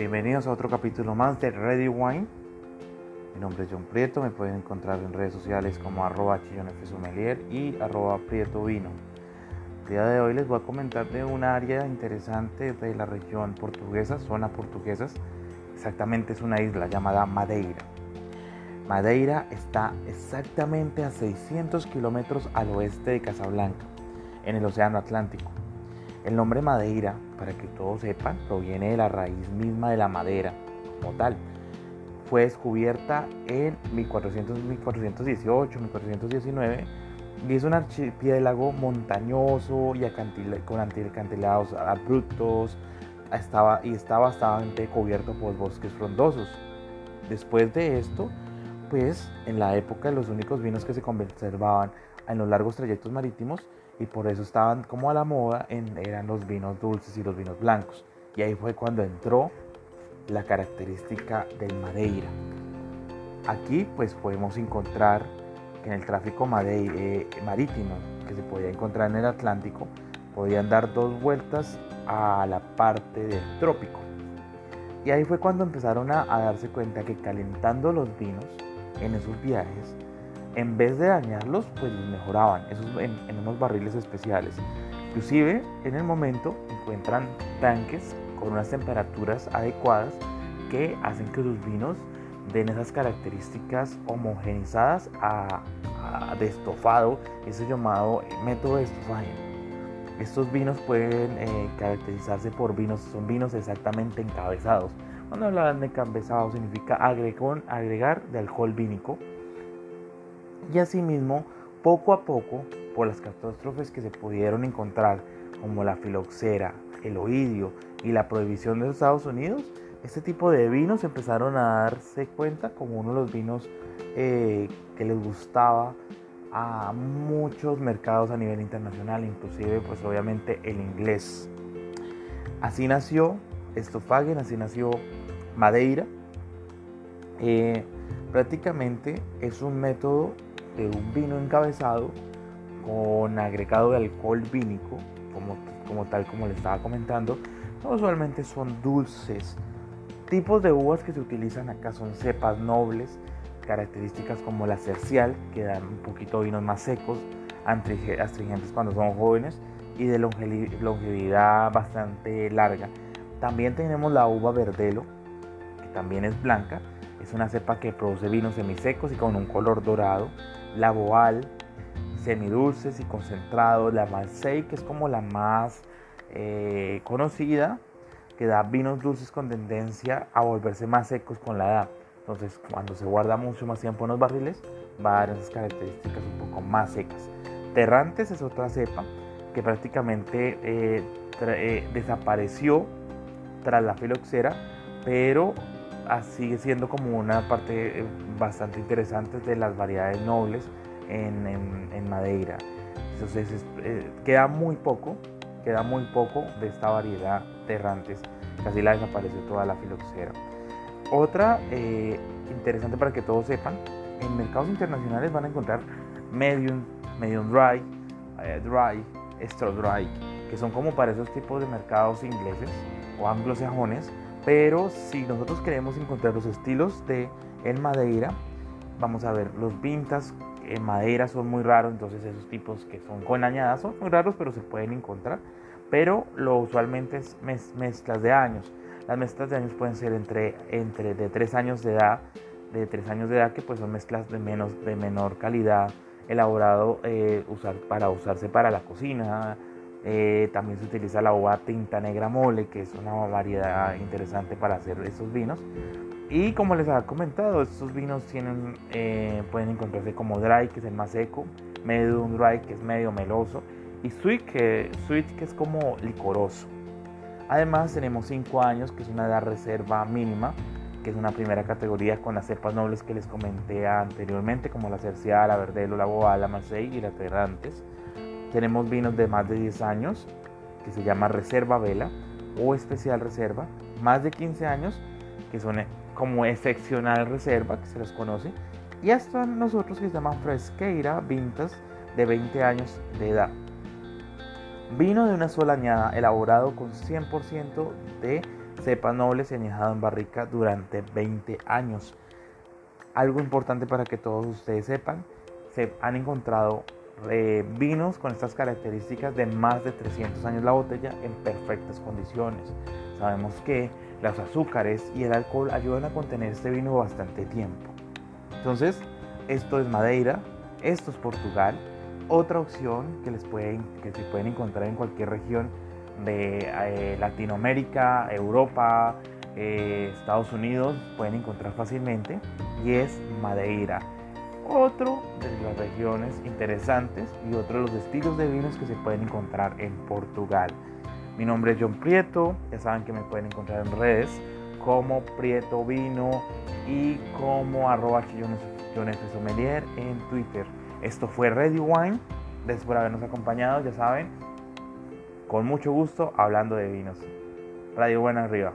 Bienvenidos a otro capítulo más de Ready Wine. Mi nombre es John Prieto, me pueden encontrar en redes sociales como arroba y arroba prieto vino. El día de hoy les voy a comentar de un área interesante de la región portuguesa, zona portuguesas. Exactamente es una isla llamada Madeira. Madeira está exactamente a 600 kilómetros al oeste de Casablanca, en el Océano Atlántico. El nombre Madeira, para que todos sepan, proviene de la raíz misma de la madera como tal. Fue descubierta en 1400, 1418, 1419 y es un archipiélago montañoso y con acantilados abruptos estaba, y está bastante cubierto por bosques frondosos. Después de esto, pues en la época los únicos vinos que se conservaban en los largos trayectos marítimos y por eso estaban como a la moda en, eran los vinos dulces y los vinos blancos. Y ahí fue cuando entró la característica del Madeira. Aquí pues podemos encontrar que en el tráfico eh, marítimo que se podía encontrar en el Atlántico, podían dar dos vueltas a la parte del trópico. Y ahí fue cuando empezaron a, darse cuenta que calentando los vinos en esos viajes en vez de dañarlos, pues los mejoraban esos en, unos barriles especiales. Inclusive en el momento encuentran tanques con unas temperaturas adecuadas que hacen que sus vinos den esas características homogenizadas a, de estofado, ese llamado método de estofaje. Estos vinos pueden eh, caracterizarse por vinos, son vinos exactamente encabezados. Cuando hablan de encabezado significa agregar de alcohol vínico y asimismo, poco a poco, por las catástrofes que se pudieron encontrar, como la filoxera, el oidio y la prohibición de los Estados Unidos, este tipo de vinos empezaron a darse cuenta como uno de los vinos eh, que les gustaba a muchos mercados a nivel internacional, inclusive pues obviamente el inglés. Así nació Estofagen, así nació Madeira. Eh, prácticamente es un método de un vino encabezado con agregado de alcohol vínico, como, como tal como le estaba comentando, no usualmente son dulces. Tipos de uvas que se utilizan acá son cepas nobles, características como la cercial, que dan un poquito vinos más secos, astringentes cuando son jóvenes y de longevidad bastante larga. También tenemos la uva verdelo, también es blanca, es una cepa que produce vinos semisecos y con un color dorado la boal, semidulces y concentrados, la Marseille, que es como la más eh, conocida, que da vinos dulces con tendencia a volverse más secos con la edad. Entonces, cuando se guarda mucho más tiempo en los barriles, va a dar esas características un poco más secas. Terrantes es otra cepa que prácticamente eh, eh, desapareció tras la filoxera, pero sigue siendo como una parte eh, bastante interesante de las variedades nobles en, Madeira. Entonces eh, queda muy poco, queda muy poco de esta variedad de errantes. Casi la desapareció toda la filoxera. Otra eh, interesante para que todos sepan, en mercados internacionales van a encontrar medium, medium dry, dry, extra dry, que son como para esos tipos de mercados ingleses o anglosajones pero si nosotros queremos encontrar los estilos de en Madeira, vamos a ver los vintas en madera son muy raros, entonces esos tipos que son con añadas son muy raros, pero se pueden encontrar. Pero lo usualmente es mezclas de años. Las mezclas de años pueden ser entre, entre de 3 años de edad, de 3 años de edad que pues son mezclas de, menos, de menor calidad, elaborado eh, usar, para usarse para la cocina, eh, también se utiliza la uva tinta negra mole, que es una variedad interesante para hacer estos vinos. Y como les había comentado, estos vinos tienen, eh, pueden encontrarse como dry, que es el más seco, medium dry, que es medio meloso, y sweet que, sweet, que es como licoroso. Además tenemos 5 años, que es una edad reserva mínima, que es una primera categoría con las cepas nobles que les comenté anteriormente, como la Cercial, la Verdelo, la Boa, la Marseille y la Terrantes. Tenemos vinos de más de 10 años, que se llama Reserva Vela o Especial Reserva, más de 15 años, que son eh, como excepcional reserva, que se los conoce, y hasta nosotros que se llaman Fresqueira Vintas de 20 años de edad. Vino de una sola añada, elaborado con 100% de cepas nobles y añejado en barrica durante 20 años. Algo importante para que todos ustedes sepan, se han encontrado eh, vinos con estas características de más de 300 años la botella en perfectas condiciones. Sabemos que los azúcares y el alcohol ayudan a contener este vino bastante tiempo. Entonces, esto es Madeira, esto es Portugal. Otra opción que, les pueden, que se pueden encontrar en cualquier región de eh, Latinoamérica, Europa, eh, Estados Unidos, pueden encontrar fácilmente y es Madeira. Otro de las regiones interesantes y otro de los estilos de vinos que se pueden encontrar en Portugal. Mi nombre es John Prieto, ya saben que me pueden encontrar en redes como Prieto Vino y como arroba Sommelier en Twitter. Esto fue Ready Wine, gracias por habernos acompañado, ya saben, con mucho gusto hablando de vinos. Radio Buena Arriba.